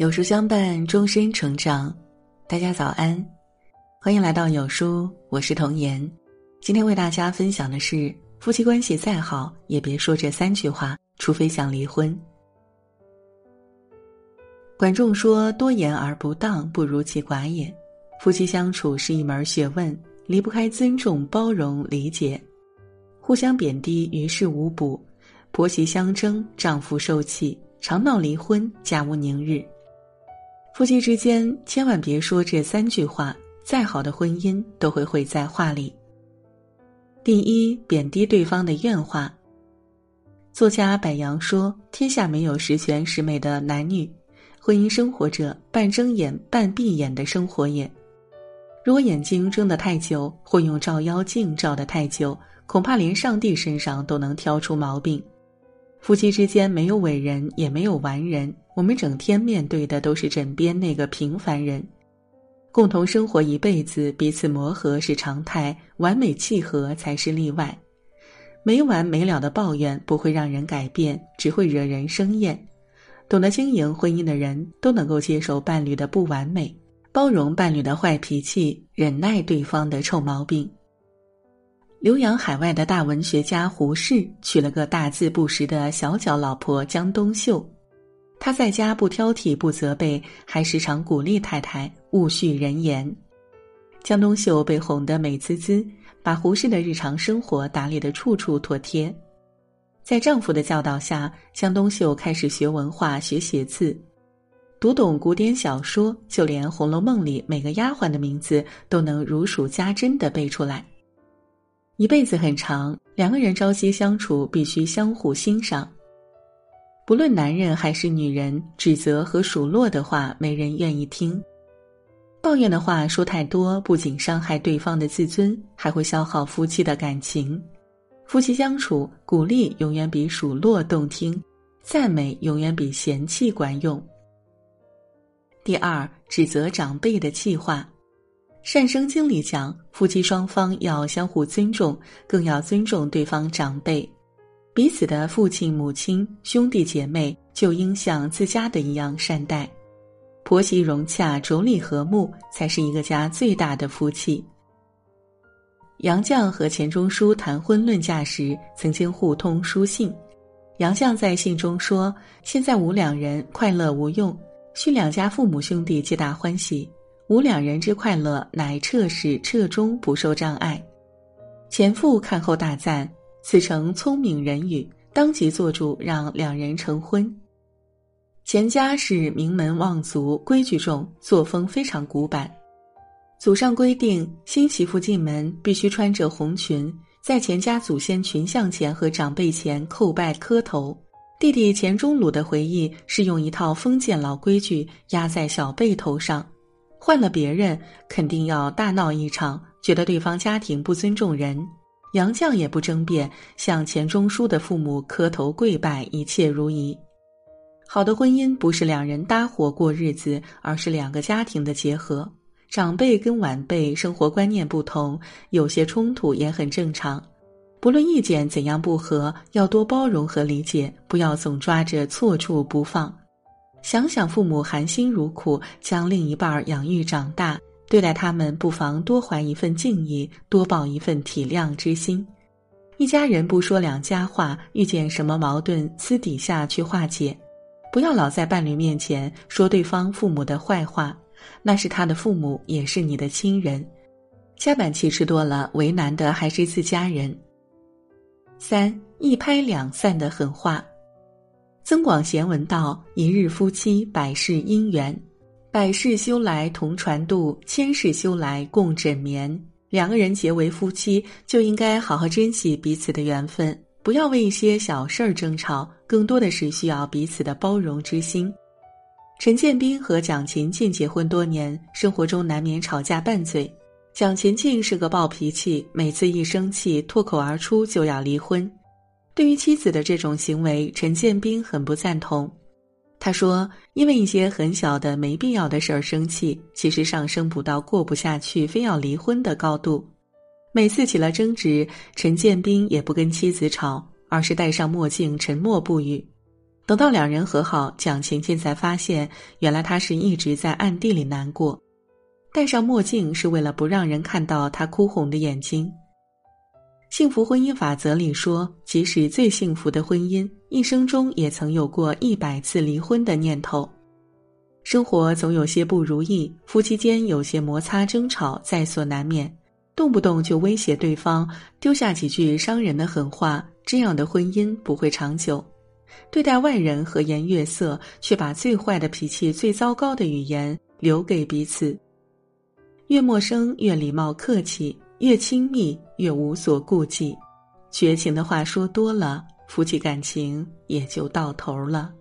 有书相伴，终身成长。大家早安，欢迎来到有书，我是童言。今天为大家分享的是：夫妻关系再好，也别说这三句话，除非想离婚。管仲说：“多言而不当，不如其寡也。”夫妻相处是一门学问，离不开尊重、包容、理解。互相贬低，于事无补；婆媳相争，丈夫受气，常闹离婚，家无宁日。夫妻之间千万别说这三句话，再好的婚姻都会毁在话里。第一，贬低对方的怨话。作家柏杨说：“天下没有十全十美的男女，婚姻生活着半睁眼半闭眼的生活也。如果眼睛睁得太久，或用照妖镜照得太久。”恐怕连上帝身上都能挑出毛病。夫妻之间没有伟人，也没有完人，我们整天面对的都是枕边那个平凡人。共同生活一辈子，彼此磨合是常态，完美契合才是例外。没完没了的抱怨不会让人改变，只会惹人生厌。懂得经营婚姻的人都能够接受伴侣的不完美，包容伴侣的坏脾气，忍耐对方的臭毛病。留洋海外的大文学家胡适娶了个大字不识的小脚老婆江冬秀，他在家不挑剔不责备，还时常鼓励太太勿恤人言。江冬秀被哄得美滋滋，把胡适的日常生活打理得处处妥帖。在丈夫的教导下，江冬秀开始学文化、学写字，读懂古典小说，就连《红楼梦》里每个丫鬟的名字都能如数家珍的背出来。一辈子很长，两个人朝夕相处，必须相互欣赏。不论男人还是女人，指责和数落的话，没人愿意听。抱怨的话说太多，不仅伤害对方的自尊，还会消耗夫妻的感情。夫妻相处，鼓励永远比数落动听，赞美永远比嫌弃管用。第二，指责长辈的气话。善生经里讲，夫妻双方要相互尊重，更要尊重对方长辈，彼此的父亲、母亲、兄弟姐妹就应像自家的一样善待，婆媳融洽、妯娌和睦，才是一个家最大的福气。杨绛和钱钟书谈婚论嫁时，曾经互通书信。杨绛在信中说：“现在吾两人快乐无用，需两家父母兄弟皆大欢喜。”吾两人之快乐，乃彻始彻终不受障碍。前父看后大赞：“此诚聪明人语，当即做主让两人成婚。”钱家是名门望族，规矩重，作风非常古板。祖上规定，新媳妇进门必须穿着红裙，在钱家祖先群像前和长辈前叩拜磕头。弟弟钱钟鲁的回忆是用一套封建老规矩压在小辈头上。换了别人，肯定要大闹一场，觉得对方家庭不尊重人。杨绛也不争辩，向钱钟书的父母磕头跪拜，一切如仪。好的婚姻不是两人搭伙过日子，而是两个家庭的结合。长辈跟晚辈生活观念不同，有些冲突也很正常。不论意见怎样不合，要多包容和理解，不要总抓着错处不放。想想父母含辛茹苦将另一半养育长大，对待他们不妨多怀一份敬意，多抱一份体谅之心。一家人不说两家话，遇见什么矛盾，私底下去化解，不要老在伴侣面前说对方父母的坏话，那是他的父母，也是你的亲人。夹板气吃多了，为难的还是自家人。三一拍两散的狠话。增广贤文道：“一日夫妻百世姻缘，百世修来同船渡，千世修来共枕眠。”两个人结为夫妻，就应该好好珍惜彼此的缘分，不要为一些小事儿争吵，更多的是需要彼此的包容之心。陈建斌和蒋勤勤结婚多年，生活中难免吵架拌嘴。蒋勤勤是个暴脾气，每次一生气，脱口而出就要离婚。对于妻子的这种行为，陈建斌很不赞同。他说：“因为一些很小的、没必要的事儿生气，其实上升不到过不下去、非要离婚的高度。每次起了争执，陈建斌也不跟妻子吵，而是戴上墨镜，沉默不语。等到两人和好，蒋勤勤才发现，原来他是一直在暗地里难过。戴上墨镜是为了不让人看到他哭红的眼睛。幸福婚姻法则里说，即使最幸福的婚姻，一生中也曾有过一百次离婚的念头。生活总有些不如意，夫妻间有些摩擦争吵在所难免，动不动就威胁对方，丢下几句伤人的狠话，这样的婚姻不会长久。对待外人和颜悦色，却把最坏的脾气、最糟糕的语言留给彼此。越陌生越礼貌客气，越亲密越无所顾忌。绝情的话说多了，夫妻感情也就到头了。